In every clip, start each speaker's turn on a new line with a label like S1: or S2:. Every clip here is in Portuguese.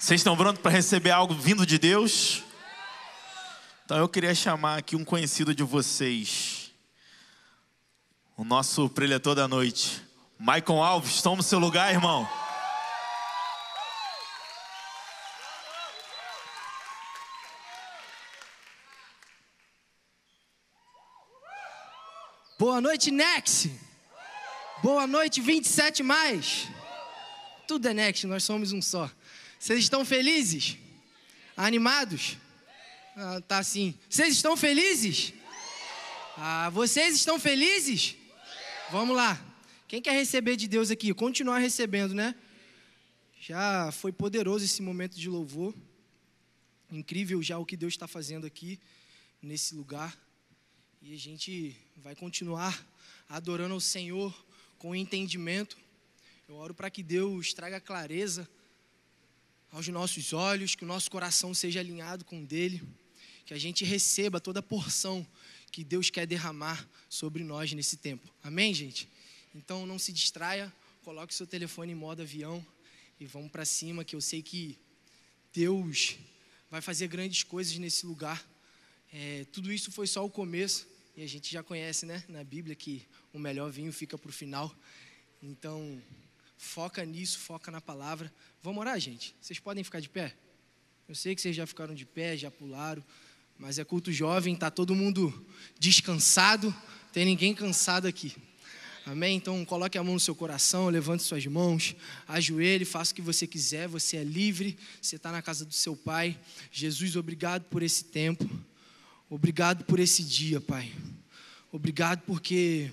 S1: Vocês estão prontos para receber algo vindo de Deus? Então eu queria chamar aqui um conhecido de vocês, o nosso preletor da noite, Maicon Alves. Toma o seu lugar, irmão.
S2: Boa noite, Nex. Boa noite, 27 mais. Tudo é Nex, nós somos um só. Vocês estão felizes? Animados? Ah, tá sim. Vocês estão felizes? Ah, vocês estão felizes? Vamos lá. Quem quer receber de Deus aqui? Continuar recebendo, né? Já foi poderoso esse momento de louvor. Incrível já o que Deus está fazendo aqui, nesse lugar. E a gente vai continuar adorando ao Senhor com entendimento. Eu oro para que Deus traga clareza aos nossos olhos, que o nosso coração seja alinhado com o dele, que a gente receba toda a porção que Deus quer derramar sobre nós nesse tempo. Amém, gente? Então não se distraia, coloque seu telefone em modo avião e vamos para cima, que eu sei que Deus vai fazer grandes coisas nesse lugar. É, tudo isso foi só o começo e a gente já conhece, né, na Bíblia que o melhor vinho fica para o final. Então foca nisso, foca na palavra. Vamos orar, gente? Vocês podem ficar de pé? Eu sei que vocês já ficaram de pé, já pularam, mas é culto jovem, tá todo mundo descansado, tem ninguém cansado aqui. Amém? Então coloque a mão no seu coração, levante suas mãos, ajoelhe, faça o que você quiser, você é livre, você está na casa do seu Pai. Jesus, obrigado por esse tempo, obrigado por esse dia, Pai. Obrigado porque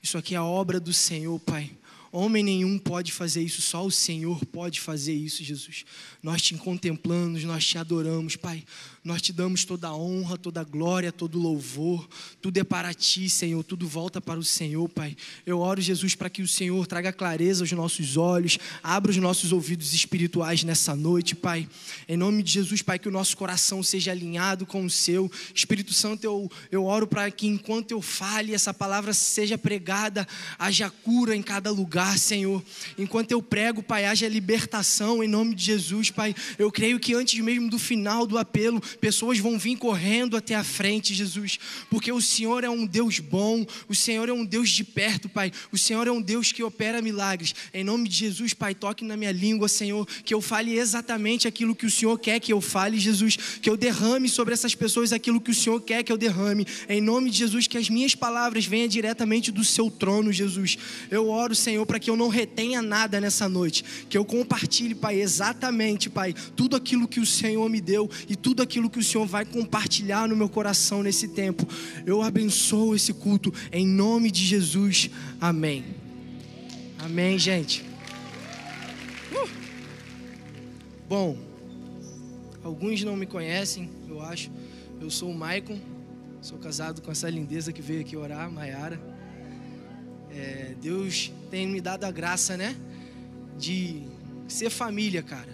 S2: isso aqui é a obra do Senhor, Pai. Homem nenhum pode fazer isso, só o Senhor pode fazer isso, Jesus. Nós te contemplamos, nós te adoramos, Pai. Nós te damos toda a honra, toda a glória, todo o louvor. Tudo é para ti, Senhor. Tudo volta para o Senhor, Pai. Eu oro, Jesus, para que o Senhor traga clareza aos nossos olhos, abra os nossos ouvidos espirituais nessa noite, Pai. Em nome de Jesus, Pai, que o nosso coração seja alinhado com o seu. Espírito Santo, eu, eu oro para que enquanto eu fale, essa palavra seja pregada, haja cura em cada lugar, Senhor. Enquanto eu prego, Pai, haja libertação em nome de Jesus, Pai. Eu creio que antes mesmo do final do apelo, pessoas vão vir correndo até a frente, Jesus, porque o Senhor é um Deus bom, o Senhor é um Deus de perto, Pai. O Senhor é um Deus que opera milagres. Em nome de Jesus, Pai, toque na minha língua, Senhor, que eu fale exatamente aquilo que o Senhor quer que eu fale, Jesus, que eu derrame sobre essas pessoas aquilo que o Senhor quer que eu derrame. Em nome de Jesus, que as minhas palavras venham diretamente do seu trono, Jesus. Eu oro, Senhor, para que eu não retenha nada nessa noite, que eu compartilhe, Pai, exatamente, Pai, tudo aquilo que o Senhor me deu e tudo aquilo que o Senhor vai compartilhar no meu coração nesse tempo. Eu abençoo esse culto em nome de Jesus. Amém. Amém, gente. Uh! Bom, alguns não me conhecem, eu acho. Eu sou o Maicon, sou casado com essa lindeza que veio aqui orar, Maiara. É, Deus tem me dado a graça, né? De ser família, cara.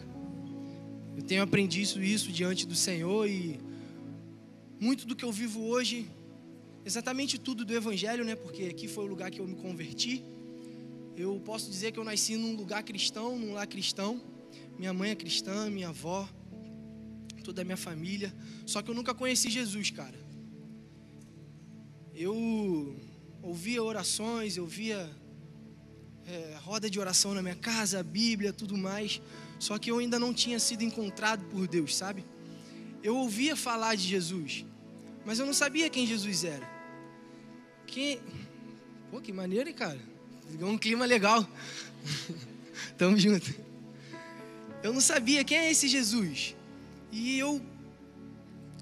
S2: Eu tenho aprendido isso diante do Senhor e muito do que eu vivo hoje, exatamente tudo do Evangelho, né? Porque aqui foi o lugar que eu me converti. Eu posso dizer que eu nasci num lugar cristão, num lar cristão. Minha mãe é cristã, minha avó, toda a minha família. Só que eu nunca conheci Jesus, cara. Eu ouvia orações, eu via é, roda de oração na minha casa, a Bíblia, tudo mais. Só que eu ainda não tinha sido encontrado por Deus, sabe? Eu ouvia falar de Jesus, mas eu não sabia quem Jesus era. Que, pô, que maneiro, hein, cara? Um clima legal. Tamo junto. Eu não sabia quem é esse Jesus. E eu,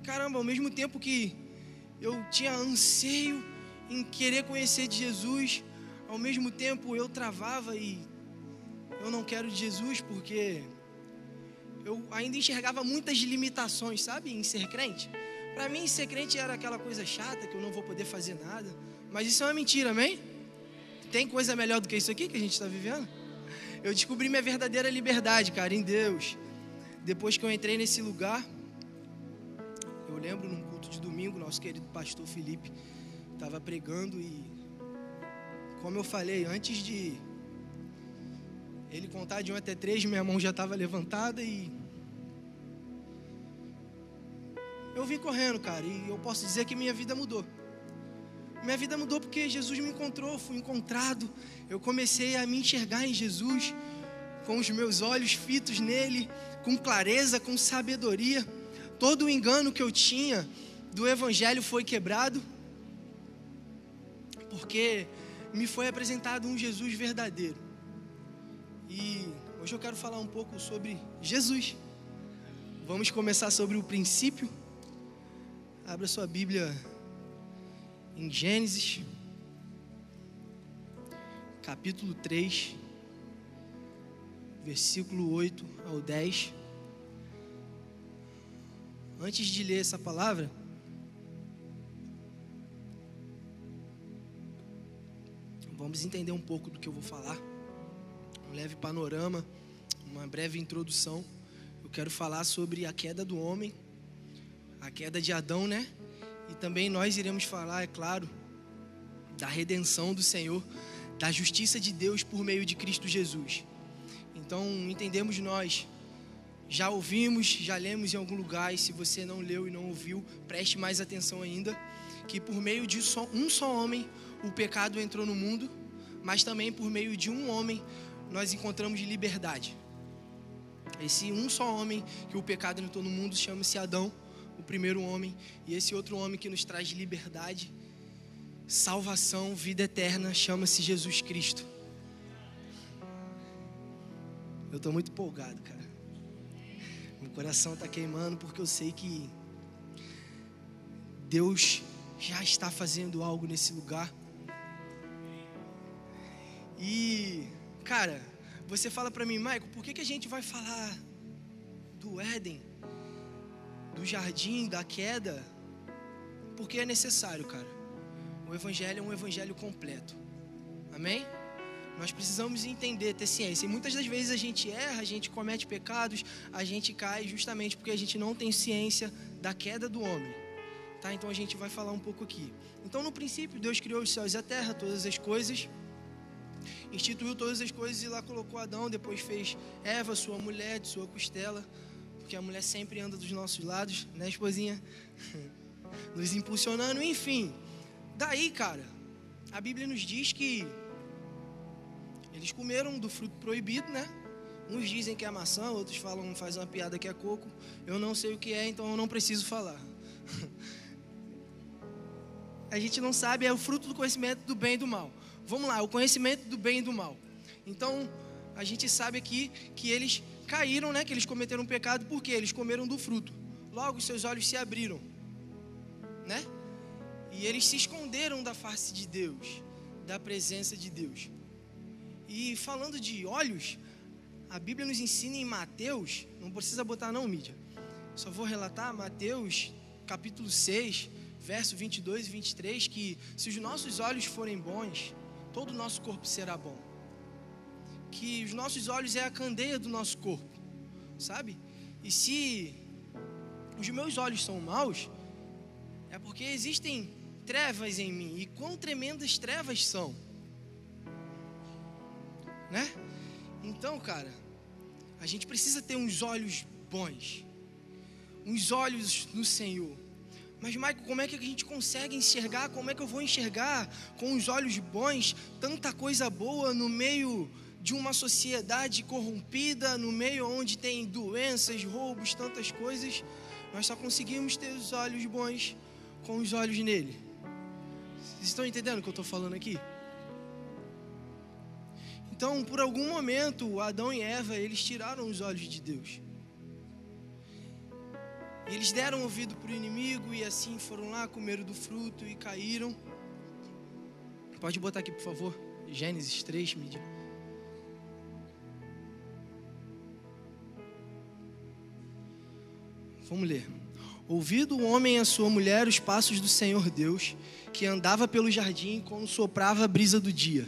S2: caramba, ao mesmo tempo que eu tinha anseio em querer conhecer de Jesus, ao mesmo tempo eu travava e eu não quero Jesus porque eu ainda enxergava muitas limitações, sabe, em ser crente. Para mim, ser crente era aquela coisa chata que eu não vou poder fazer nada. Mas isso é uma mentira, amém? Tem coisa melhor do que isso aqui que a gente está vivendo? Eu descobri minha verdadeira liberdade, cara, em Deus. Depois que eu entrei nesse lugar, eu lembro num culto de domingo, nosso querido pastor Felipe estava pregando e, como eu falei, antes de ele contar de um até três, minha mão já estava levantada e. Eu vim correndo, cara, e eu posso dizer que minha vida mudou. Minha vida mudou porque Jesus me encontrou, fui encontrado. Eu comecei a me enxergar em Jesus, com os meus olhos fitos nele, com clareza, com sabedoria. Todo o engano que eu tinha do Evangelho foi quebrado, porque me foi apresentado um Jesus verdadeiro. E hoje eu quero falar um pouco sobre Jesus. Vamos começar sobre o princípio. Abra sua Bíblia em Gênesis, capítulo 3, versículo 8 ao 10. Antes de ler essa palavra, vamos entender um pouco do que eu vou falar. Um leve panorama, uma breve introdução. Eu quero falar sobre a queda do homem, a queda de Adão, né? E também nós iremos falar, é claro, da redenção do Senhor, da justiça de Deus por meio de Cristo Jesus. Então, entendemos nós já ouvimos, já lemos em algum lugar, e se você não leu e não ouviu, preste mais atenção ainda, que por meio de um só homem o pecado entrou no mundo, mas também por meio de um homem nós encontramos liberdade. Esse um só homem que o pecado entrou no mundo chama-se Adão, o primeiro homem, e esse outro homem que nos traz liberdade, salvação, vida eterna, chama-se Jesus Cristo. Eu estou muito empolgado, cara. Meu coração está queimando porque eu sei que Deus já está fazendo algo nesse lugar. E, cara, você fala para mim, Michael, por que, que a gente vai falar do Éden, do jardim, da queda? Porque é necessário, cara. O Evangelho é um Evangelho completo. Amém? Nós precisamos entender, ter ciência. E muitas das vezes a gente erra, a gente comete pecados, a gente cai justamente porque a gente não tem ciência da queda do homem. Tá? Então a gente vai falar um pouco aqui. Então, no princípio, Deus criou os céus e a terra, todas as coisas. Instituiu todas as coisas e lá colocou Adão. Depois fez Eva, sua mulher, de sua costela. Porque a mulher sempre anda dos nossos lados, né, esposinha? Nos impulsionando, enfim. Daí, cara, a Bíblia nos diz que eles comeram do fruto proibido, né? Uns dizem que é maçã, outros falam, faz uma piada que é coco. Eu não sei o que é, então eu não preciso falar. A gente não sabe, é o fruto do conhecimento do bem e do mal. Vamos lá, o conhecimento do bem e do mal. Então, a gente sabe aqui que eles caíram, né? Que eles cometeram um pecado porque eles comeram do fruto. Logo, seus olhos se abriram, né? E eles se esconderam da face de Deus, da presença de Deus. E falando de olhos, a Bíblia nos ensina em Mateus, não precisa botar não, mídia. Só vou relatar Mateus, capítulo 6, verso 22 e 23, que se os nossos olhos forem bons, todo o nosso corpo será bom. Que os nossos olhos é a candeia do nosso corpo, sabe? E se os meus olhos são maus, é porque existem trevas em mim. E quão tremendas trevas são né? Então, cara, a gente precisa ter uns olhos bons, uns olhos no Senhor. Mas, Maico, como é que a gente consegue enxergar? Como é que eu vou enxergar com os olhos bons tanta coisa boa no meio de uma sociedade corrompida, no meio onde tem doenças, roubos, tantas coisas? Nós só conseguimos ter os olhos bons com os olhos nele. Vocês estão entendendo o que eu estou falando aqui? Então, por algum momento, Adão e Eva, eles tiraram os olhos de Deus. E eles deram ouvido para o inimigo e assim foram lá, comeram do fruto e caíram. Pode botar aqui, por favor, Gênesis 3, mídia. Vamos ler. Ouvido o homem e a sua mulher os passos do Senhor Deus, que andava pelo jardim quando soprava a brisa do dia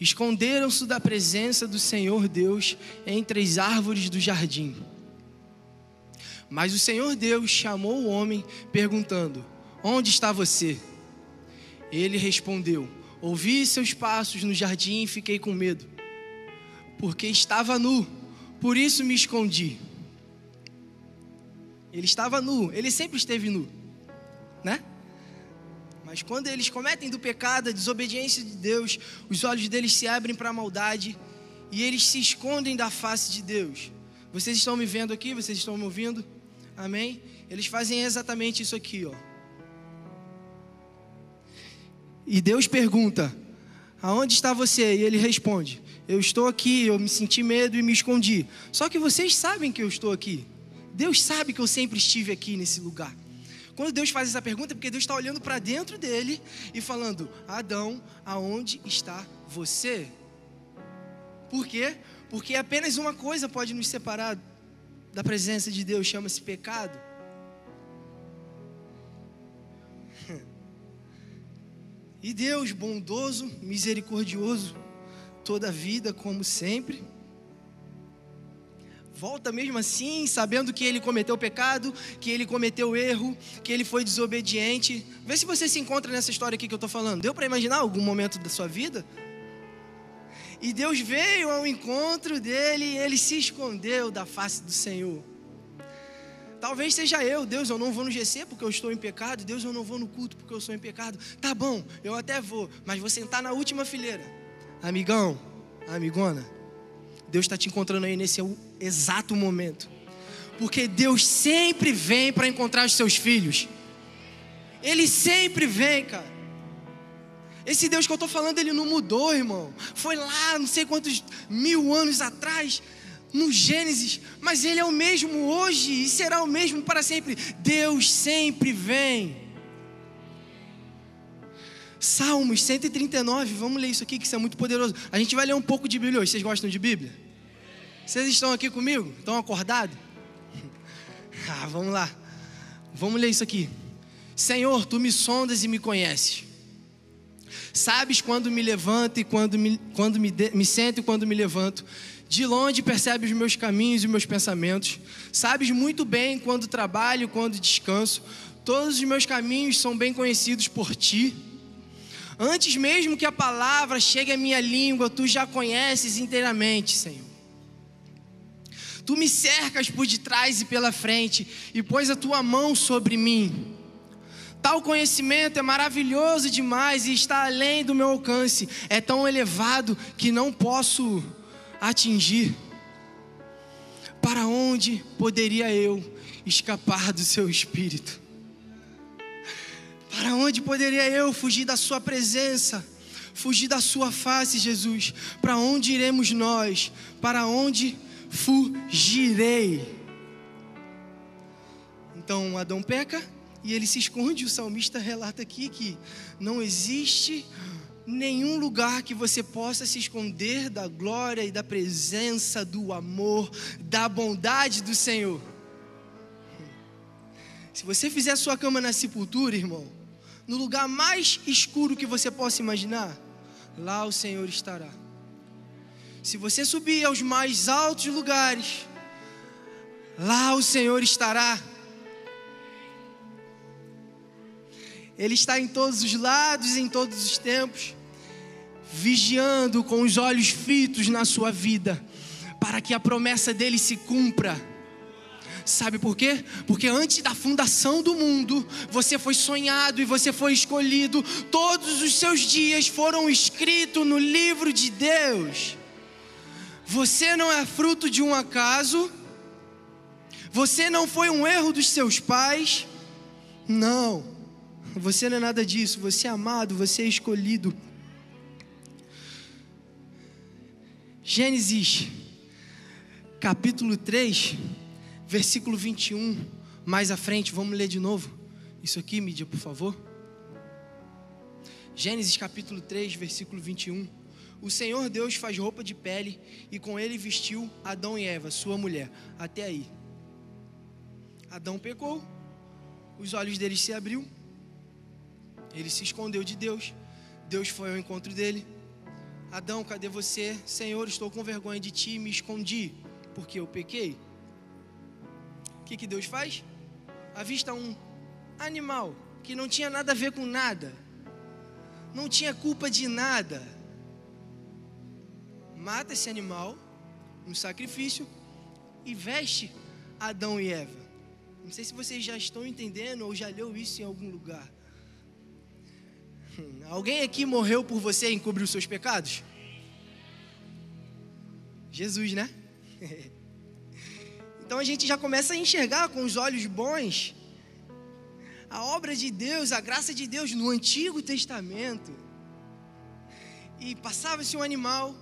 S2: Esconderam-se da presença do Senhor Deus entre as árvores do jardim. Mas o Senhor Deus chamou o homem, perguntando: Onde está você? Ele respondeu: Ouvi seus passos no jardim e fiquei com medo, porque estava nu, por isso me escondi. Ele estava nu, ele sempre esteve nu, né? Mas quando eles cometem do pecado, a desobediência de Deus, os olhos deles se abrem para a maldade e eles se escondem da face de Deus. Vocês estão me vendo aqui? Vocês estão me ouvindo? Amém? Eles fazem exatamente isso aqui, ó. E Deus pergunta: Aonde está você? E ele responde: Eu estou aqui, eu me senti medo e me escondi. Só que vocês sabem que eu estou aqui. Deus sabe que eu sempre estive aqui nesse lugar. Quando Deus faz essa pergunta, é porque Deus está olhando para dentro dele e falando: Adão, aonde está você? Por quê? Porque apenas uma coisa pode nos separar da presença de Deus, chama-se pecado. E Deus, bondoso, misericordioso, toda a vida, como sempre, volta mesmo assim, sabendo que ele cometeu pecado, que ele cometeu erro, que ele foi desobediente. Vê se você se encontra nessa história aqui que eu estou falando. Deu para imaginar algum momento da sua vida? E Deus veio ao encontro dele e ele se escondeu da face do Senhor. Talvez seja eu, Deus, eu não vou no GC porque eu estou em pecado, Deus, eu não vou no culto porque eu sou em pecado. Tá bom, eu até vou, mas vou sentar na última fileira. Amigão, amigona, Deus está te encontrando aí nesse exato momento. Porque Deus sempre vem para encontrar os seus filhos. Ele sempre vem, cara. Esse Deus que eu estou falando, ele não mudou, irmão. Foi lá, não sei quantos mil anos atrás no Gênesis, mas Ele é o mesmo hoje e será o mesmo para sempre. Deus sempre vem. Salmos 139, vamos ler isso aqui que isso é muito poderoso. A gente vai ler um pouco de Bíblia hoje. Vocês gostam de Bíblia? Vocês estão aqui comigo? Estão acordados? Ah, vamos lá. Vamos ler isso aqui. Senhor, tu me sondas e me conheces. Sabes quando me levanto e quando me, quando me, de, me sento e quando me levanto. De longe percebes os meus caminhos e meus pensamentos. Sabes muito bem quando trabalho, quando descanso. Todos os meus caminhos são bem conhecidos por ti. Antes mesmo que a palavra chegue à minha língua, tu já conheces inteiramente, Senhor. Tu me cercas por detrás e pela frente e pôs a tua mão sobre mim. Tal conhecimento é maravilhoso demais e está além do meu alcance. É tão elevado que não posso atingir, para onde poderia eu escapar do seu espírito? Para onde poderia eu fugir da sua presença? Fugir da sua face, Jesus? Para onde iremos nós? Para onde fugirei? Então Adão peca e ele se esconde. O salmista relata aqui que não existe nenhum lugar que você possa se esconder da glória e da presença, do amor, da bondade do Senhor. Se você fizer sua cama na sepultura, irmão, no lugar mais escuro que você possa imaginar, lá o Senhor estará. Se você subir aos mais altos lugares, lá o Senhor estará. Ele está em todos os lados, em todos os tempos, vigiando com os olhos fitos na sua vida, para que a promessa dele se cumpra. Sabe por quê? Porque antes da fundação do mundo, você foi sonhado e você foi escolhido. Todos os seus dias foram escritos no livro de Deus. Você não é fruto de um acaso. Você não foi um erro dos seus pais. Não. Você não é nada disso. Você é amado, você é escolhido. Gênesis, capítulo 3, versículo 21. Mais à frente, vamos ler de novo. Isso aqui, mídia, por favor. Gênesis capítulo 3, versículo 21. O Senhor Deus faz roupa de pele e com ele vestiu Adão e Eva, sua mulher. Até aí. Adão pecou, os olhos deles se abriu ele se escondeu de Deus. Deus foi ao encontro dele. Adão, cadê você? Senhor, estou com vergonha de ti, me escondi, porque eu pequei. O que, que Deus faz? Avista um animal que não tinha nada a ver com nada, não tinha culpa de nada. Mata esse animal, um sacrifício, e veste Adão e Eva. Não sei se vocês já estão entendendo ou já leu isso em algum lugar. Hum, alguém aqui morreu por você e encobriu seus pecados? Jesus, né? Então a gente já começa a enxergar com os olhos bons a obra de Deus, a graça de Deus no Antigo Testamento. E passava-se um animal,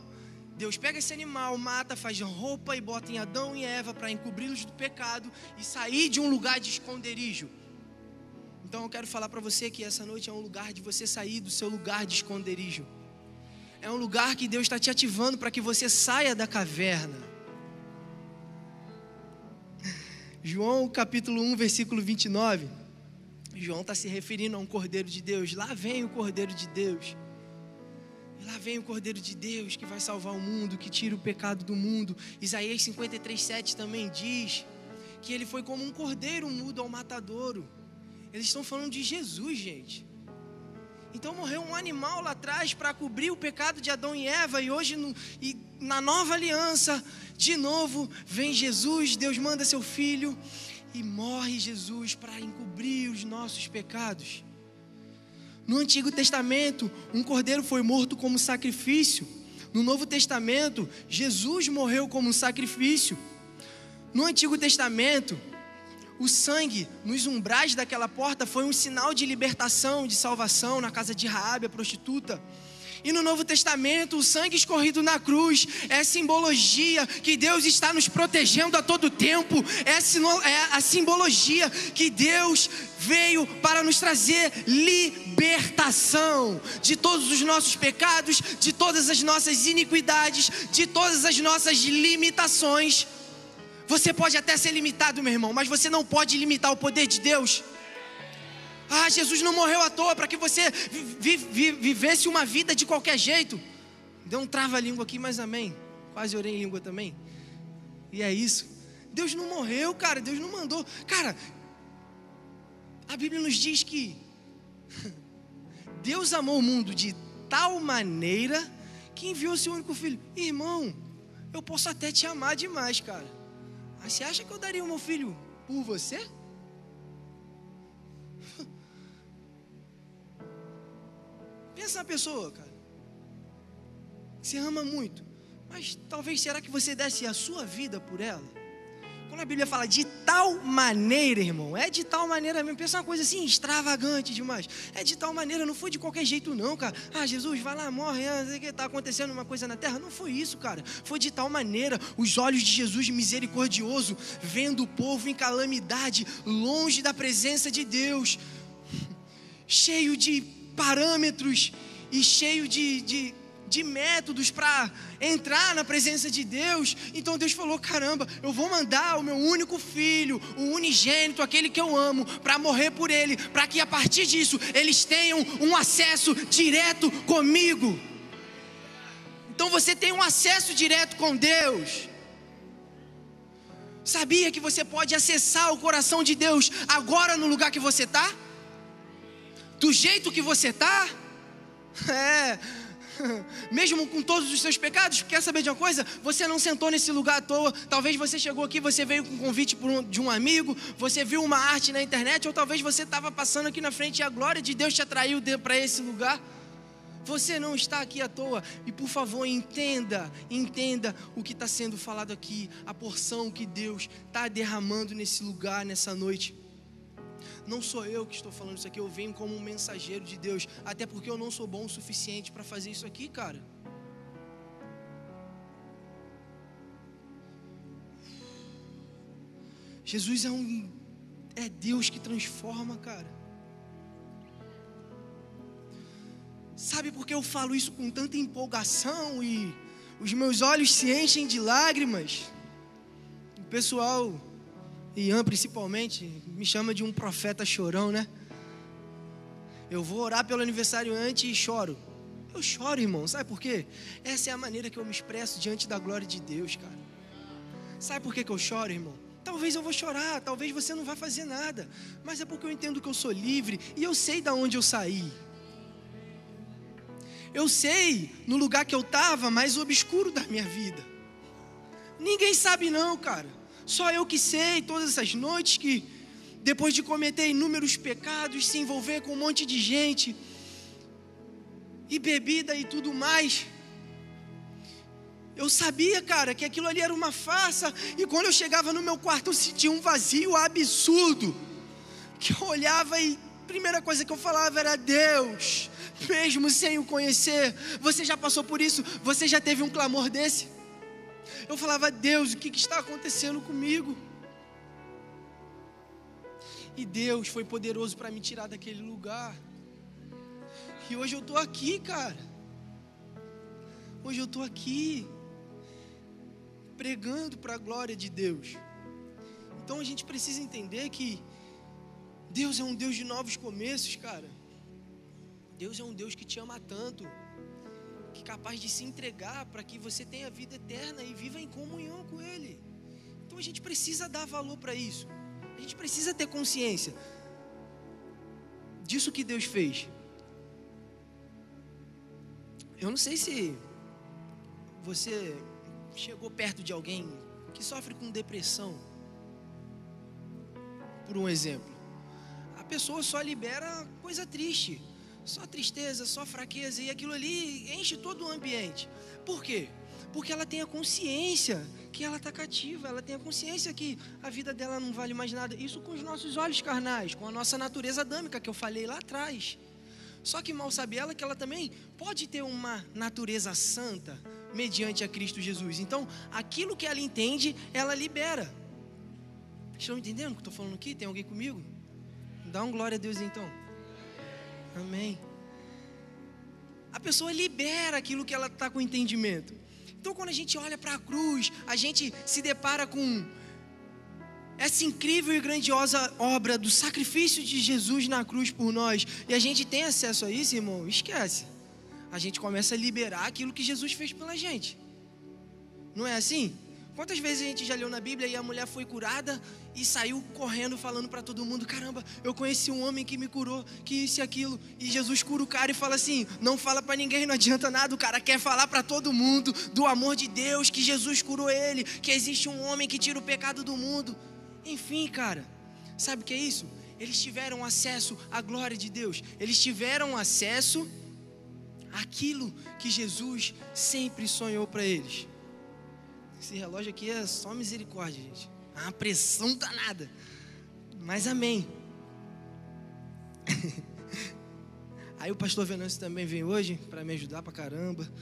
S2: Deus pega esse animal, mata, faz roupa e bota em Adão e Eva para encobri-los do pecado e sair de um lugar de esconderijo. Então eu quero falar para você que essa noite é um lugar de você sair do seu lugar de esconderijo. É um lugar que Deus está te ativando para que você saia da caverna. João capítulo 1, versículo 29. João está se referindo a um Cordeiro de Deus. Lá vem o Cordeiro de Deus. Lá vem o Cordeiro de Deus que vai salvar o mundo, que tira o pecado do mundo. Isaías 53, 7 também diz que ele foi como um cordeiro mudo ao matadouro. Eles estão falando de Jesus, gente. Então morreu um animal lá atrás para cobrir o pecado de Adão e Eva, e hoje no, e na nova aliança, de novo, vem Jesus, Deus manda seu filho e morre Jesus para encobrir os nossos pecados. No Antigo Testamento, um cordeiro foi morto como sacrifício. No Novo Testamento, Jesus morreu como sacrifício. No Antigo Testamento, o sangue nos umbrais daquela porta foi um sinal de libertação, de salvação na casa de Raabe, a prostituta. E no Novo Testamento, o sangue escorrido na cruz é simbologia que Deus está nos protegendo a todo tempo, é, é a simbologia que Deus veio para nos trazer libertação de todos os nossos pecados, de todas as nossas iniquidades, de todas as nossas limitações. Você pode até ser limitado, meu irmão, mas você não pode limitar o poder de Deus. Ah, Jesus não morreu à toa para que você vi, vi, vivesse uma vida de qualquer jeito. Deu um trava-língua aqui, mas amém. Quase orei em língua também. E é isso. Deus não morreu, cara. Deus não mandou. Cara, a Bíblia nos diz que Deus amou o mundo de tal maneira que enviou seu único filho. Irmão, eu posso até te amar demais, cara. Mas você acha que eu daria o meu filho por você? Pensa na pessoa, cara. Você ama muito. Mas talvez será que você desse a sua vida por ela? Quando a Bíblia fala de tal maneira, irmão, é de tal maneira mesmo. Pensa uma coisa assim, extravagante demais. É de tal maneira, não foi de qualquer jeito, não, cara. Ah, Jesus, vai lá, morre, ah, que está acontecendo uma coisa na terra. Não foi isso, cara. Foi de tal maneira, os olhos de Jesus misericordioso, vendo o povo em calamidade, longe da presença de Deus, cheio de parâmetros e cheio de, de, de métodos para entrar na presença de Deus. Então Deus falou: caramba, eu vou mandar o meu único filho, o unigênito, aquele que eu amo, para morrer por ele, para que a partir disso eles tenham um acesso direto comigo. Então você tem um acesso direto com Deus. Sabia que você pode acessar o coração de Deus agora no lugar que você está? do jeito que você está, é, mesmo com todos os seus pecados, quer saber de uma coisa? Você não sentou nesse lugar à toa. Talvez você chegou aqui, você veio com um convite de um amigo, você viu uma arte na internet, ou talvez você estava passando aqui na frente e a glória de Deus te atraiu para esse lugar. Você não está aqui à toa. E por favor, entenda, entenda o que está sendo falado aqui, a porção que Deus está derramando nesse lugar, nessa noite. Não sou eu que estou falando isso aqui, eu venho como um mensageiro de Deus, até porque eu não sou bom o suficiente para fazer isso aqui, cara. Jesus é um é Deus que transforma, cara. Sabe por que eu falo isso com tanta empolgação e os meus olhos se enchem de lágrimas? O pessoal Ian principalmente, me chama de um profeta chorão, né? Eu vou orar pelo aniversário antes e choro. Eu choro, irmão, sabe por quê? Essa é a maneira que eu me expresso diante da glória de Deus, cara. Sabe por que, que eu choro, irmão? Talvez eu vou chorar, talvez você não vai fazer nada, mas é porque eu entendo que eu sou livre e eu sei da onde eu saí. Eu sei no lugar que eu estava mais obscuro da minha vida. Ninguém sabe não, cara. Só eu que sei, todas essas noites que depois de cometer inúmeros pecados, se envolver com um monte de gente, e bebida e tudo mais. Eu sabia, cara, que aquilo ali era uma farsa, e quando eu chegava no meu quarto eu sentia um vazio absurdo. Que eu olhava e a primeira coisa que eu falava era: Deus, mesmo sem o conhecer, você já passou por isso, você já teve um clamor desse? Eu falava: Deus, o que, que está acontecendo comigo? E Deus foi poderoso para me tirar daquele lugar. E hoje eu estou aqui, cara. Hoje eu estou aqui, pregando para a glória de Deus. Então a gente precisa entender que Deus é um Deus de novos começos, cara. Deus é um Deus que te ama tanto, capaz de se entregar para que você tenha vida eterna e viva em comunhão com Ele. Então a gente precisa dar valor para isso. A gente precisa ter consciência disso que Deus fez. Eu não sei se você chegou perto de alguém que sofre com depressão, por um exemplo. A pessoa só libera coisa triste, só tristeza, só fraqueza, e aquilo ali enche todo o ambiente. Por quê? Porque ela tem a consciência que ela está cativa, ela tem a consciência que a vida dela não vale mais nada. Isso com os nossos olhos carnais, com a nossa natureza adâmica que eu falei lá atrás. Só que mal sabe ela que ela também pode ter uma natureza santa mediante a Cristo Jesus. Então, aquilo que ela entende, ela libera. Estão entendendo o que estou falando aqui? Tem alguém comigo? Dá um glória a Deus então. Amém. A pessoa libera aquilo que ela está com entendimento. Então, quando a gente olha para a cruz, a gente se depara com essa incrível e grandiosa obra do sacrifício de Jesus na cruz por nós, e a gente tem acesso a isso, irmão, esquece. A gente começa a liberar aquilo que Jesus fez pela gente. Não é assim? Quantas vezes a gente já leu na Bíblia e a mulher foi curada e saiu correndo falando para todo mundo: caramba, eu conheci um homem que me curou, que isso e aquilo. E Jesus cura o cara e fala assim: não fala para ninguém, não adianta nada. O cara quer falar para todo mundo do amor de Deus, que Jesus curou ele, que existe um homem que tira o pecado do mundo. Enfim, cara, sabe o que é isso? Eles tiveram acesso à glória de Deus, eles tiveram acesso àquilo que Jesus sempre sonhou para eles. Esse relógio aqui é só misericórdia, gente. É uma pressão danada. Mas amém. Aí o pastor Venâncio também vem hoje para me ajudar para caramba.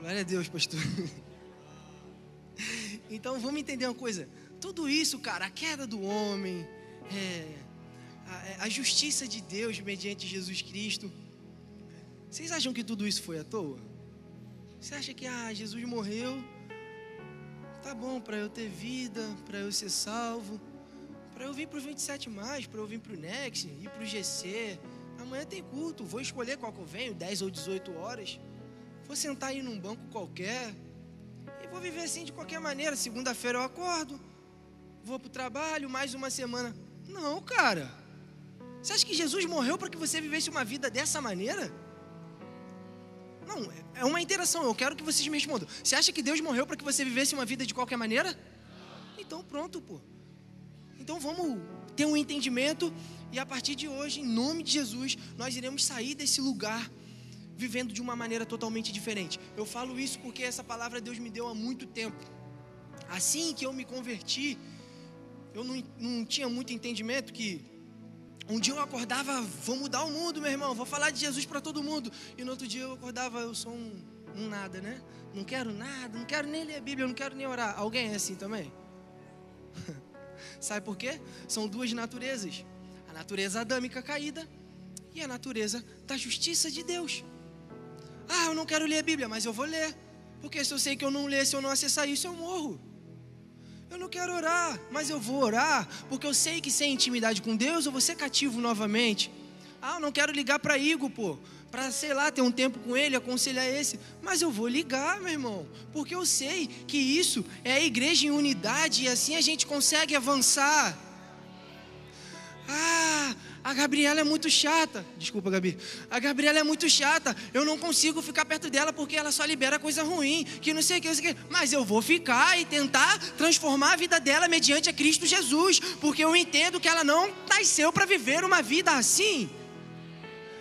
S2: Glória a Deus, pastor. Então vamos entender uma coisa. Tudo isso, cara, a queda do homem, é, a, a justiça de Deus mediante Jesus Cristo. Vocês acham que tudo isso foi à toa? Você acha que ah, Jesus morreu? Tá bom, para eu ter vida, para eu ser salvo, para eu vir para o 27 mais, para eu vir para o Next, ir para o GC. Amanhã tem culto, vou escolher qual que eu venho, 10 ou 18 horas. Vou sentar aí num banco qualquer e vou viver assim de qualquer maneira. Segunda-feira eu acordo, vou para o trabalho, mais uma semana. Não, cara. Você acha que Jesus morreu para que você vivesse uma vida dessa maneira? Não, é uma interação. Eu quero que vocês me respondam. Você acha que Deus morreu para que você vivesse uma vida de qualquer maneira? Então pronto, pô. Então vamos ter um entendimento e a partir de hoje, em nome de Jesus, nós iremos sair desse lugar vivendo de uma maneira totalmente diferente. Eu falo isso porque essa palavra Deus me deu há muito tempo. Assim que eu me converti, eu não, não tinha muito entendimento que um dia eu acordava, vou mudar o mundo, meu irmão, vou falar de Jesus para todo mundo. E no outro dia eu acordava, eu sou um, um, nada, né? Não quero nada, não quero nem ler a Bíblia, não quero nem orar. Alguém é assim também? Sabe por quê? São duas naturezas: a natureza adâmica caída e a natureza da justiça de Deus. Ah, eu não quero ler a Bíblia, mas eu vou ler. Porque se eu sei que eu não ler, se eu não acessar isso, eu morro. Eu não quero orar, mas eu vou orar, porque eu sei que sem intimidade com Deus eu vou ser cativo novamente. Ah, eu não quero ligar para Igor, pô, para sei lá, ter um tempo com ele, aconselhar esse, mas eu vou ligar, meu irmão, porque eu sei que isso é a igreja em unidade e assim a gente consegue avançar. Ah, a Gabriela é muito chata. Desculpa, Gabi. A Gabriela é muito chata. Eu não consigo ficar perto dela porque ela só libera coisa ruim, que não sei o que, não sei o que. Mas eu vou ficar e tentar transformar a vida dela mediante a Cristo Jesus, porque eu entendo que ela não nasceu para viver uma vida assim.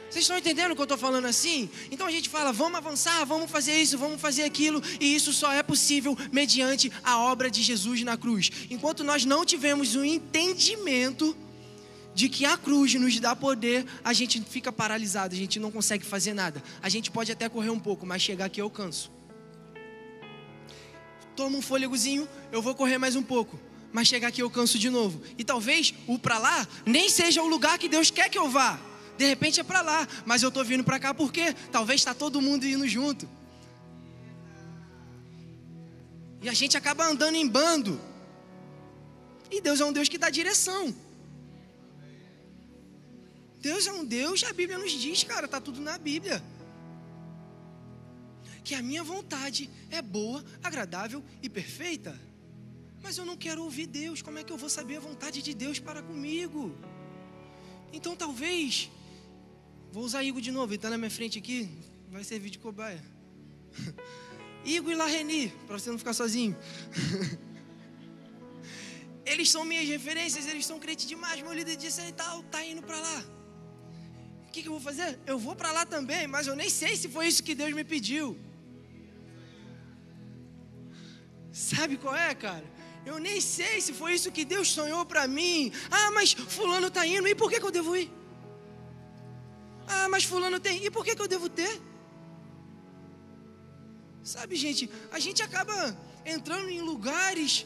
S2: Vocês estão entendendo o que eu estou falando assim? Então a gente fala, vamos avançar, vamos fazer isso, vamos fazer aquilo, e isso só é possível mediante a obra de Jesus na cruz. Enquanto nós não tivermos o entendimento de que a cruz nos dá poder, a gente fica paralisado, a gente não consegue fazer nada. A gente pode até correr um pouco, mas chegar aqui eu canso. Toma um fôlegozinho, eu vou correr mais um pouco, mas chegar aqui eu canso de novo. E talvez o para lá nem seja o lugar que Deus quer que eu vá. De repente é para lá, mas eu estou vindo para cá porque talvez está todo mundo indo junto. E a gente acaba andando em bando. E Deus é um Deus que dá direção. Deus é um Deus, a Bíblia nos diz, cara, tá tudo na Bíblia. Que a minha vontade é boa, agradável e perfeita. Mas eu não quero ouvir Deus, como é que eu vou saber a vontade de Deus para comigo? Então talvez Vou usar Igor de novo, ele está na minha frente aqui, vai servir de cobaia. Igor e Larreni, para você não ficar sozinho. eles são minhas referências, eles são crentes demais. Meu líder disse aí tal, tá indo para lá. Que, que eu vou fazer? Eu vou para lá também, mas eu nem sei se foi isso que Deus me pediu. Sabe qual é, cara? Eu nem sei se foi isso que Deus sonhou para mim. Ah, mas fulano tá indo, e por que, que eu devo ir? Ah, mas fulano tem. E por que, que eu devo ter? Sabe, gente, a gente acaba entrando em lugares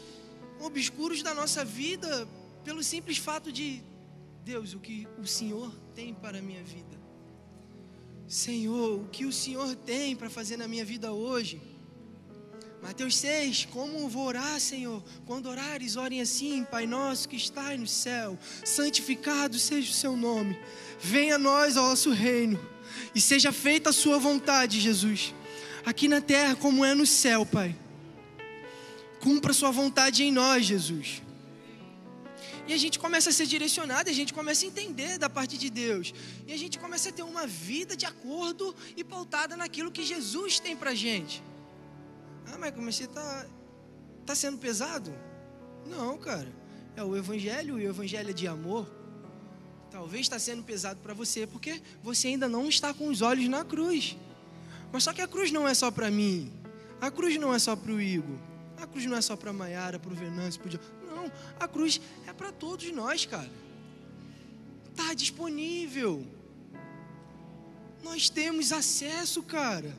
S2: obscuros da nossa vida pelo simples fato de Deus, o que o Senhor tem para a minha vida. Senhor, o que o Senhor tem para fazer na minha vida hoje? Mateus 6, como vou orar, Senhor? Quando orares, orem assim, Pai nosso que estás no céu, santificado seja o seu nome. Venha a nós o nosso reino e seja feita a sua vontade, Jesus. Aqui na terra como é no céu, Pai. Cumpra a sua vontade em nós, Jesus. E a gente começa a ser direcionado, a gente começa a entender da parte de Deus. E a gente começa a ter uma vida de acordo e pautada naquilo que Jesus tem pra gente. Ah, mas comecei a tá, tá sendo pesado? Não, cara. É o evangelho e o evangelho é de amor. Talvez está sendo pesado para você porque você ainda não está com os olhos na cruz. Mas só que a cruz não é só para mim. A cruz não é só para o Igor. A cruz não é só para Maiara, para o Venâncio, para o Não, a cruz é para todos nós, cara. Está disponível. Nós temos acesso, cara.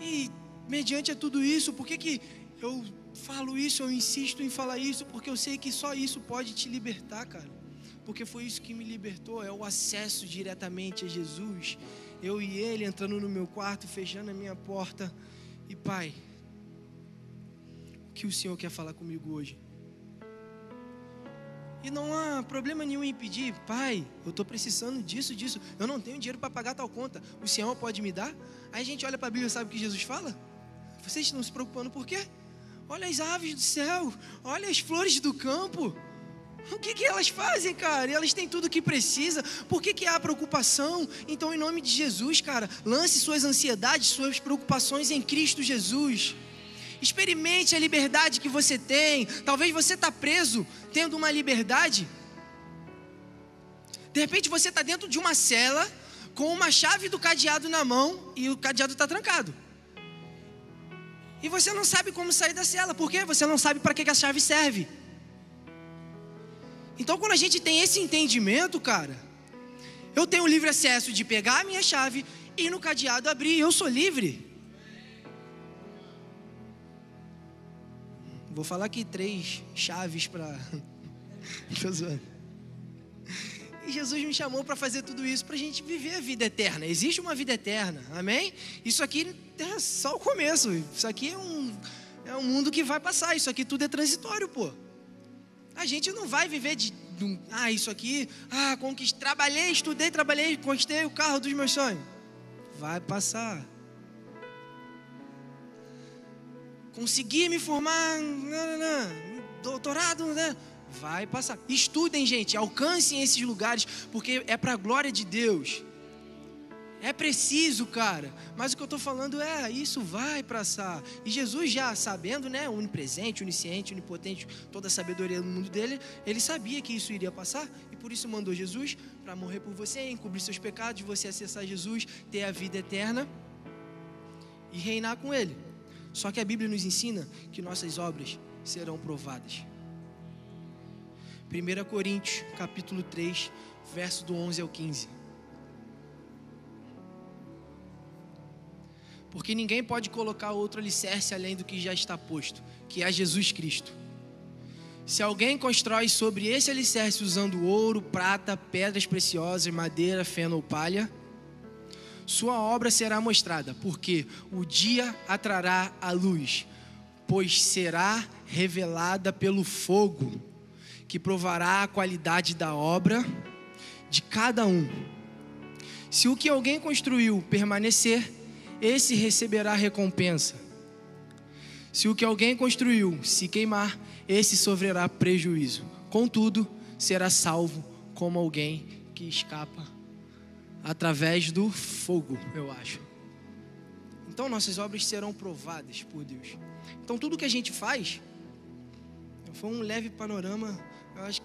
S2: E mediante a tudo isso, por que, que eu falo isso, eu insisto em falar isso, porque eu sei que só isso pode te libertar, cara. Porque foi isso que me libertou, é o acesso diretamente a Jesus. Eu e ele entrando no meu quarto, fechando a minha porta. E Pai, que o Senhor quer falar comigo hoje? E não há problema nenhum em pedir, Pai, eu estou precisando disso, disso. Eu não tenho dinheiro para pagar tal conta. O Senhor pode me dar? Aí a gente olha para a Bíblia e sabe o que Jesus fala? Vocês estão se preocupando por quê? Olha as aves do céu, olha as flores do campo. O que, que elas fazem, cara? Elas têm tudo o que precisa. Por que, que há preocupação? Então, em nome de Jesus, cara, lance suas ansiedades, suas preocupações em Cristo Jesus. Experimente a liberdade que você tem. Talvez você está preso tendo uma liberdade. De repente você está dentro de uma cela com uma chave do cadeado na mão e o cadeado está trancado. E você não sabe como sair da cela, por quê? Você não sabe para que a chave serve. Então, quando a gente tem esse entendimento, cara, eu tenho livre acesso de pegar a minha chave e no cadeado abrir, eu sou livre. Vou falar aqui três chaves para. Estou zoando. E Jesus me chamou para fazer tudo isso, para a gente viver a vida eterna. Existe uma vida eterna, amém? Isso aqui é só o começo. Isso aqui é um, é um mundo que vai passar. Isso aqui tudo é transitório, pô. A gente não vai viver de, de ah, isso aqui, ah, conquistei, trabalhei, estudei, trabalhei, conquistei o carro dos meus sonhos. Vai passar. Consegui me formar, não, não, não doutorado, né? Vai passar. Estudem, gente, alcancem esses lugares, porque é para a glória de Deus. É preciso, cara. Mas o que eu estou falando é, isso vai passar. E Jesus já sabendo, né, onipresente, onisciente, onipotente, toda a sabedoria do mundo dele, ele sabia que isso iria passar e por isso mandou Jesus para morrer por você, encobrir seus pecados, você acessar Jesus, ter a vida eterna e reinar com ele. Só que a Bíblia nos ensina que nossas obras serão provadas. 1 Coríntios, capítulo 3, verso do 11 ao 15. Porque ninguém pode colocar outro alicerce além do que já está posto, que é Jesus Cristo. Se alguém constrói sobre esse alicerce usando ouro, prata, pedras preciosas, madeira, feno ou palha, sua obra será mostrada, porque o dia atrará a luz, pois será revelada pelo fogo, que provará a qualidade da obra de cada um. Se o que alguém construiu permanecer, esse receberá recompensa. Se o que alguém construiu se queimar, esse sofrerá prejuízo. Contudo, será salvo como alguém que escapa através do fogo, eu acho. Então nossas obras serão provadas por Deus. Então tudo que a gente faz foi um leve panorama, eu acho,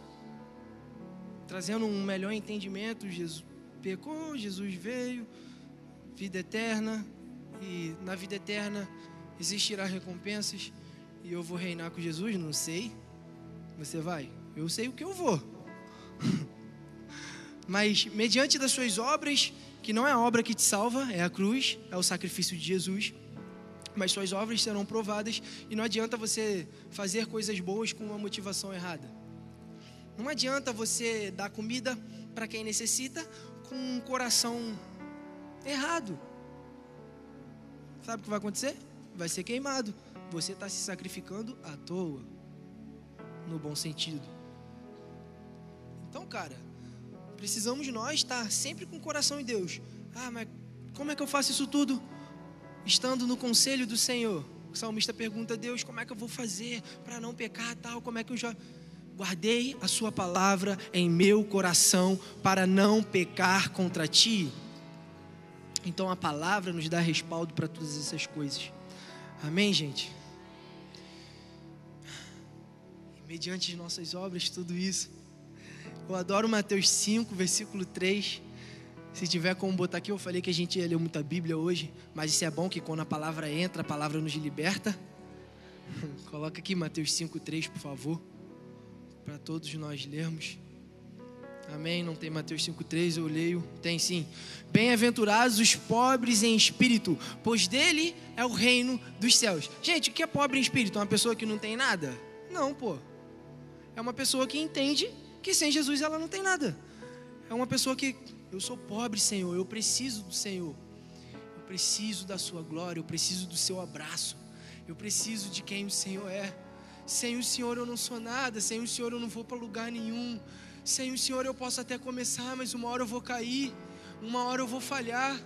S2: trazendo um melhor entendimento. Jesus pecou, Jesus veio, vida eterna, e na vida eterna existirá recompensas e eu vou reinar com Jesus? Não sei. Você vai? Eu sei o que eu vou. Mas mediante das suas obras, que não é a obra que te salva, é a cruz, é o sacrifício de Jesus. Mas suas obras serão provadas e não adianta você fazer coisas boas com uma motivação errada. Não adianta você dar comida para quem necessita com um coração errado. Sabe o que vai acontecer? Vai ser queimado. Você está se sacrificando à toa. No bom sentido. Então, cara, precisamos nós estar sempre com o coração em Deus. Ah, mas como é que eu faço isso tudo? Estando no conselho do Senhor. O salmista pergunta a Deus: como é que eu vou fazer para não pecar tal? Como é que eu já. Guardei a Sua palavra em meu coração para não pecar contra ti. Então a palavra nos dá respaldo para todas essas coisas. Amém, gente? E mediante as nossas obras, tudo isso. Eu adoro Mateus 5, versículo 3. Se tiver como botar aqui, eu falei que a gente ia ler muita Bíblia hoje, mas isso é bom que quando a palavra entra, a palavra nos liberta. Coloca aqui Mateus 5, 3, por favor, para todos nós lermos. Amém? Não tem Mateus 5,3, eu leio. Tem sim. Bem-aventurados os pobres em espírito, pois dele é o reino dos céus. Gente, o que é pobre em espírito? Uma pessoa que não tem nada? Não, pô. É uma pessoa que entende que sem Jesus ela não tem nada. É uma pessoa que, eu sou pobre, Senhor, eu preciso do Senhor. Eu preciso da Sua glória, eu preciso do Seu abraço. Eu preciso de quem o Senhor é. Sem o Senhor eu não sou nada, sem o Senhor eu não vou para lugar nenhum. Sem o Senhor eu posso até começar, mas uma hora eu vou cair, uma hora eu vou falhar.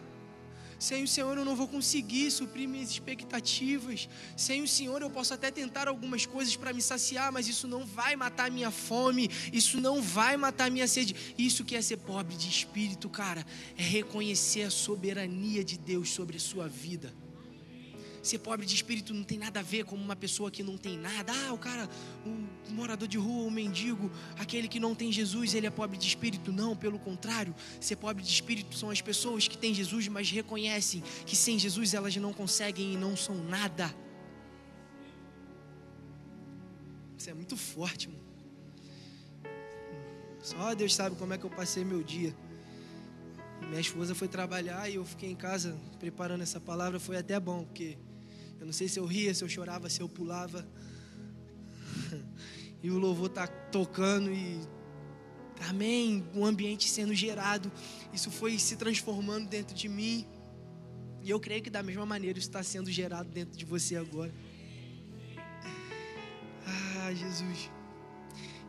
S2: Sem o Senhor eu não vou conseguir suprir minhas expectativas. Sem o Senhor eu posso até tentar algumas coisas para me saciar, mas isso não vai matar minha fome, isso não vai matar minha sede. Isso que é ser pobre de espírito, cara, é reconhecer a soberania de Deus sobre a sua vida. Ser pobre de espírito não tem nada a ver com uma pessoa que não tem nada. Ah, o cara, um morador de rua, um mendigo, aquele que não tem Jesus, ele é pobre de espírito. Não, pelo contrário. Ser pobre de espírito são as pessoas que têm Jesus, mas reconhecem que sem Jesus elas não conseguem e não são nada. Isso é muito forte, mano. Só Deus sabe como é que eu passei meu dia. Minha esposa foi trabalhar e eu fiquei em casa preparando essa palavra. Foi até bom, porque eu não sei se eu ria, se eu chorava, se eu pulava. E o louvor está tocando e amém, o ambiente sendo gerado, isso foi se transformando dentro de mim. E eu creio que da mesma maneira isso está sendo gerado dentro de você agora. Ah, Jesus.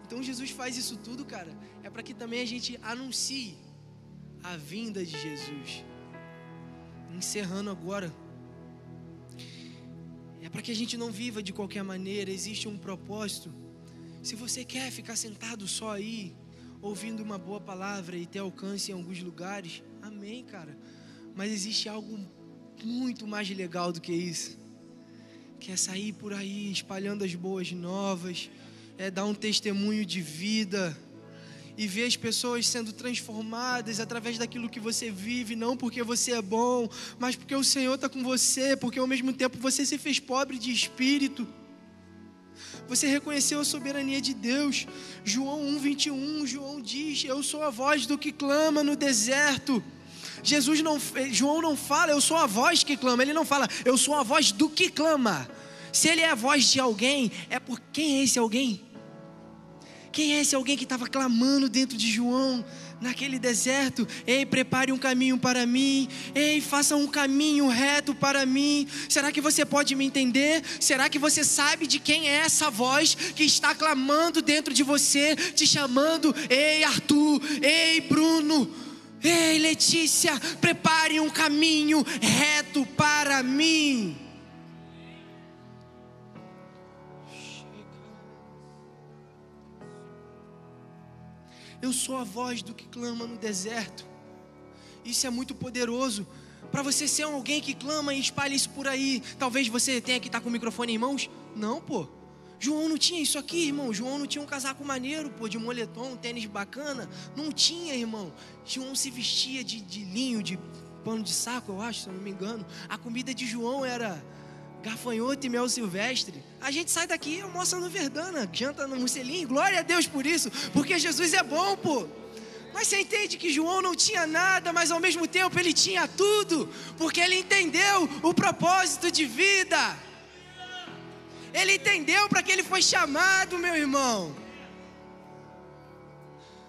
S2: Então Jesus faz isso tudo, cara, é para que também a gente anuncie a vinda de Jesus. Encerrando agora. É para que a gente não viva de qualquer maneira, existe um propósito Se você quer ficar sentado só aí, ouvindo uma boa palavra e ter alcance em alguns lugares, amém, cara. Mas existe algo muito mais legal do que isso. Que é sair por aí espalhando as boas novas, é dar um testemunho de vida e ver as pessoas sendo transformadas através daquilo que você vive, não porque você é bom, mas porque o Senhor está com você, porque ao mesmo tempo você se fez pobre de espírito. Você reconheceu a soberania de Deus. João 1:21, João diz: "Eu sou a voz do que clama no deserto". Jesus não, João não fala, eu sou a voz que clama. Ele não fala, eu sou a voz do que clama. Se ele é a voz de alguém, é por quem é esse alguém? Quem é esse alguém que estava clamando dentro de João? naquele deserto. Ei, prepare um caminho para mim. Ei, faça um caminho reto para mim. Será que você pode me entender? Será que você sabe de quem é essa voz que está clamando dentro de você, te chamando? Ei, Arthur. Ei, Bruno. Ei, Letícia, prepare um caminho reto para mim. Eu sou a voz do que clama no deserto. Isso é muito poderoso. Para você ser alguém que clama e espalha isso por aí. Talvez você tenha que estar com o microfone em mãos. Não, pô. João não tinha isso aqui, irmão. João não tinha um casaco maneiro, pô, de moletom, um tênis bacana. Não tinha, irmão. João se vestia de, de linho, de pano de saco, eu acho, se eu não me engano. A comida de João era gafanhoto e mel silvestre. A gente sai daqui almoça no Verdana, janta no Musselim. Glória a Deus por isso, porque Jesus é bom, pô. Mas você entende que João não tinha nada, mas ao mesmo tempo ele tinha tudo, porque ele entendeu o propósito de vida. Ele entendeu para que ele foi chamado, meu irmão.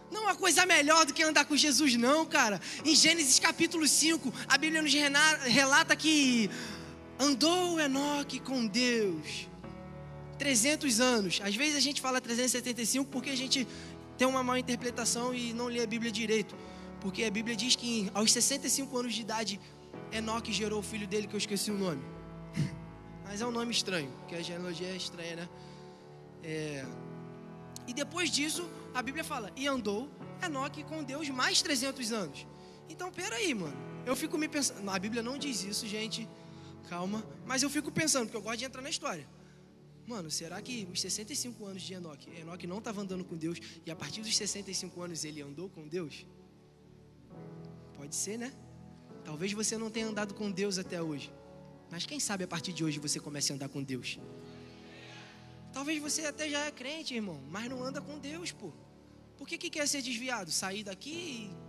S2: Não há coisa melhor do que andar com Jesus, não, cara. Em Gênesis capítulo 5, a Bíblia nos relata que andou Enoque com Deus 300 anos. Às vezes a gente fala 375 porque a gente tem uma má interpretação e não lê a Bíblia direito. Porque a Bíblia diz que aos 65 anos de idade, Enoque gerou o filho dele, que eu esqueci o nome. Mas é um nome estranho, porque a genealogia é estranha, né? É... E depois disso, a Bíblia fala, e andou Enoque com Deus mais 300 anos. Então, peraí, mano. Eu fico me pensando. A Bíblia não diz isso, gente. Calma. Mas eu fico pensando, porque eu gosto de entrar na história. Mano, será que os 65 anos de Enoque, Enoque não estava andando com Deus e a partir dos 65 anos ele andou com Deus? Pode ser, né? Talvez você não tenha andado com Deus até hoje. Mas quem sabe a partir de hoje você comece a andar com Deus. Talvez você até já é crente, irmão, mas não anda com Deus, pô. Por que, que quer ser desviado? Sair daqui e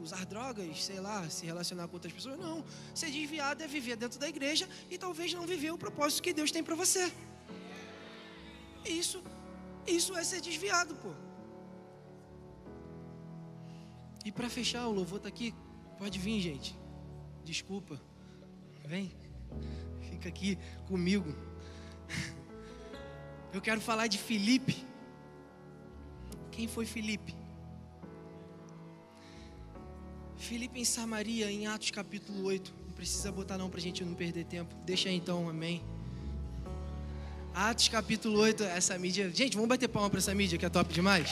S2: usar drogas, sei lá, se relacionar com outras pessoas? Não. Ser desviado é viver dentro da igreja e talvez não viver o propósito que Deus tem para você. Isso, isso é ser desviado, pô. E para fechar, o louvor tá aqui. Pode vir, gente. Desculpa. Vem. Fica aqui comigo. Eu quero falar de Felipe. Quem foi Felipe? Felipe em Samaria, em Atos capítulo 8. Não precisa botar não para a gente não perder tempo. Deixa aí então, amém. Atos capítulo 8, essa mídia. Gente, vamos bater palma para essa mídia que é top demais.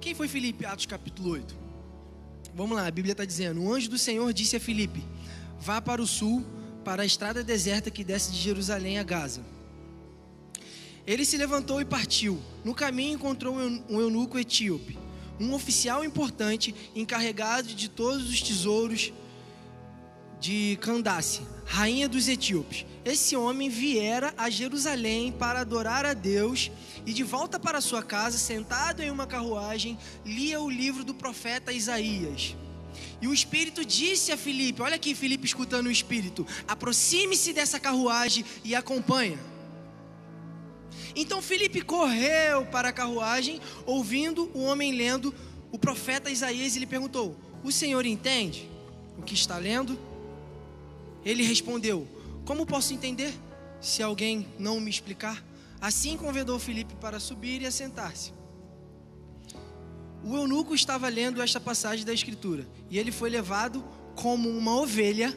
S2: Quem foi Filipe? Atos capítulo 8. Vamos lá, a Bíblia está dizendo: O anjo do Senhor disse a Filipe: Vá para o sul, para a estrada deserta que desce de Jerusalém a Gaza. Ele se levantou e partiu. No caminho encontrou um eunuco etíope um oficial importante encarregado de todos os tesouros de Candace, rainha dos etíopes. Esse homem viera a Jerusalém para adorar a Deus e de volta para sua casa, sentado em uma carruagem, lia o livro do profeta Isaías. E o Espírito disse a Filipe: Olha aqui, Filipe escutando o Espírito, aproxime-se dessa carruagem e acompanha. Então Felipe correu para a carruagem, ouvindo o homem lendo o profeta Isaías, e lhe perguntou: O senhor entende o que está lendo? Ele respondeu: Como posso entender se alguém não me explicar? Assim convidou Felipe para subir e assentar-se. O eunuco estava lendo esta passagem da Escritura e ele foi levado como uma ovelha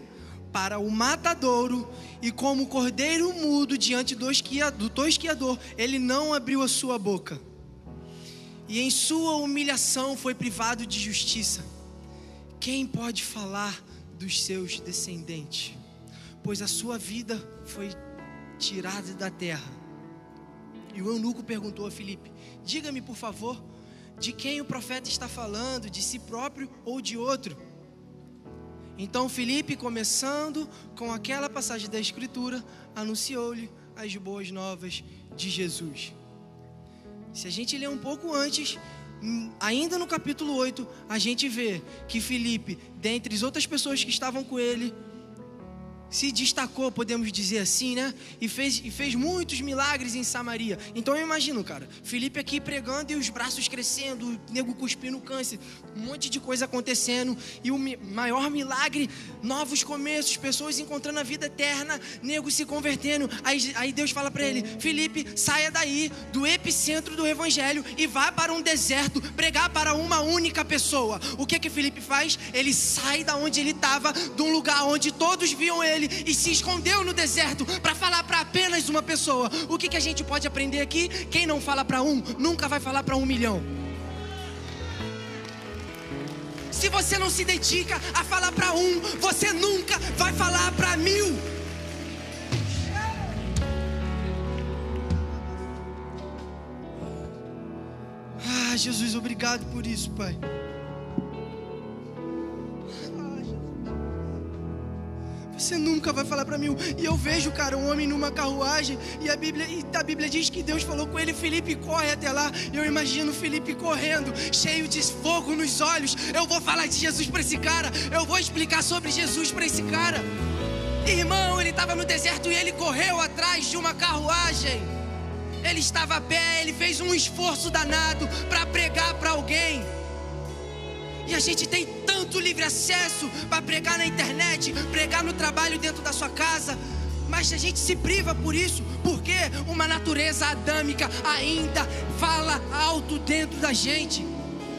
S2: para o matadouro, e como cordeiro mudo diante do, esquia, do tosquiador, ele não abriu a sua boca. E em sua humilhação foi privado de justiça. Quem pode falar dos seus descendentes? Pois a sua vida foi tirada da terra. E o eunuco perguntou a Filipe: Diga-me, por favor, de quem o profeta está falando, de si próprio ou de outro? Então Filipe, começando com aquela passagem da Escritura, anunciou-lhe as boas novas de Jesus. Se a gente ler um pouco antes, hum, ainda no capítulo 8, a gente vê que Filipe, dentre as outras pessoas que estavam com ele, se destacou, podemos dizer assim, né? E fez, e fez muitos milagres em Samaria. Então eu imagino, cara, Felipe aqui pregando e os braços crescendo, o nego cuspindo câncer, um monte de coisa acontecendo. E o maior milagre, novos começos, pessoas encontrando a vida eterna, nego se convertendo. Aí, aí Deus fala para ele: Felipe, saia daí do epicentro do evangelho e vá para um deserto pregar para uma única pessoa. O que que Felipe faz? Ele sai da onde ele estava, de um lugar onde todos viam ele e se escondeu no deserto para falar para apenas uma pessoa. O que, que a gente pode aprender aqui? Quem não fala para um, nunca vai falar para um milhão. Se você não se dedica a falar para um, você nunca vai falar para mil. Ah, Jesus, obrigado por isso, Pai. Você nunca vai falar para mim. E eu vejo, cara, um homem numa carruagem e a Bíblia, e a Bíblia diz que Deus falou com ele, Felipe, corre até lá. Eu imagino Felipe correndo, cheio de fogo nos olhos. Eu vou falar de Jesus para esse cara. Eu vou explicar sobre Jesus para esse cara. Irmão, ele estava no deserto e ele correu atrás de uma carruagem. Ele estava a pé, ele fez um esforço danado para pregar para alguém. E a gente tem tanto livre acesso para pregar na internet, pregar no trabalho dentro da sua casa. Mas a gente se priva por isso, porque uma natureza adâmica ainda fala alto dentro da gente.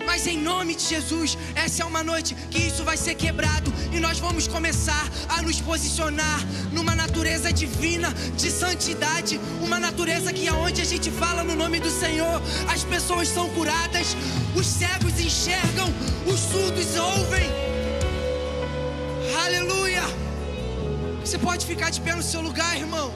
S2: Mas em nome de Jesus, essa é uma noite que isso vai ser quebrado e nós vamos começar a nos posicionar numa natureza divina de santidade, uma natureza que aonde a gente fala no nome do Senhor, as pessoas são curadas, os cegos enxergam, os surdos ouvem. Aleluia! Você pode ficar de pé no seu lugar, irmão.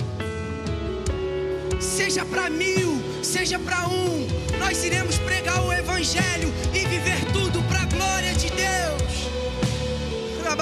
S2: Seja para mil, seja para um, nós iremos pregar o Evangelho e viver tudo para a glória de Deus.